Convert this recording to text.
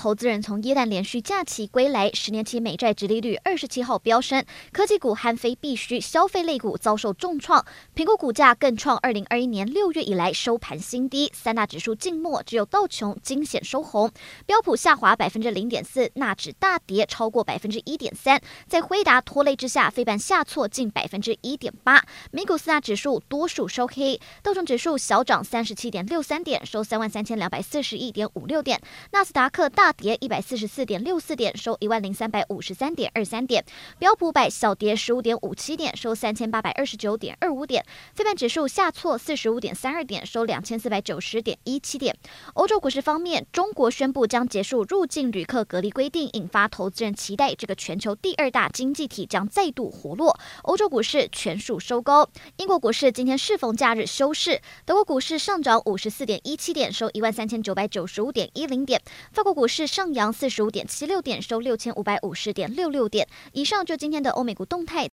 投资人从耶诞连续假期归来，十年期美债殖利率二十七号飙升，科技股和非必需消费类股遭受重创，苹果股价更创二零二一年六月以来收盘新低。三大指数静默，只有道琼惊险收红，标普下滑百分之零点四，纳指大跌超过百分之一点三。在辉达拖累之下，非半下挫近百分之一点八。美股四大指数多数收黑，道琼指数小涨三十七点六三点，收三万三千两百四十一点五六点，纳斯达克大。跌一百四十四点六四点，收一万零三百五十三点二三点。标普百小跌十五点五七点，收三千八百二十九点二五点。非半指数下挫四十五点三二点，收两千四百九十点一七点。欧洲股市方面，中国宣布将结束入境旅客隔离规定，引发投资人期待这个全球第二大经济体将再度活络。欧洲股市全数收高。英国股市今天适逢假日休市。德国股市上涨五十四点一七点，收一万三千九百九十五点一零点。法国股市。是上扬四十五点七六点，收六千五百五十点六六点。以上就今天的欧美股动态。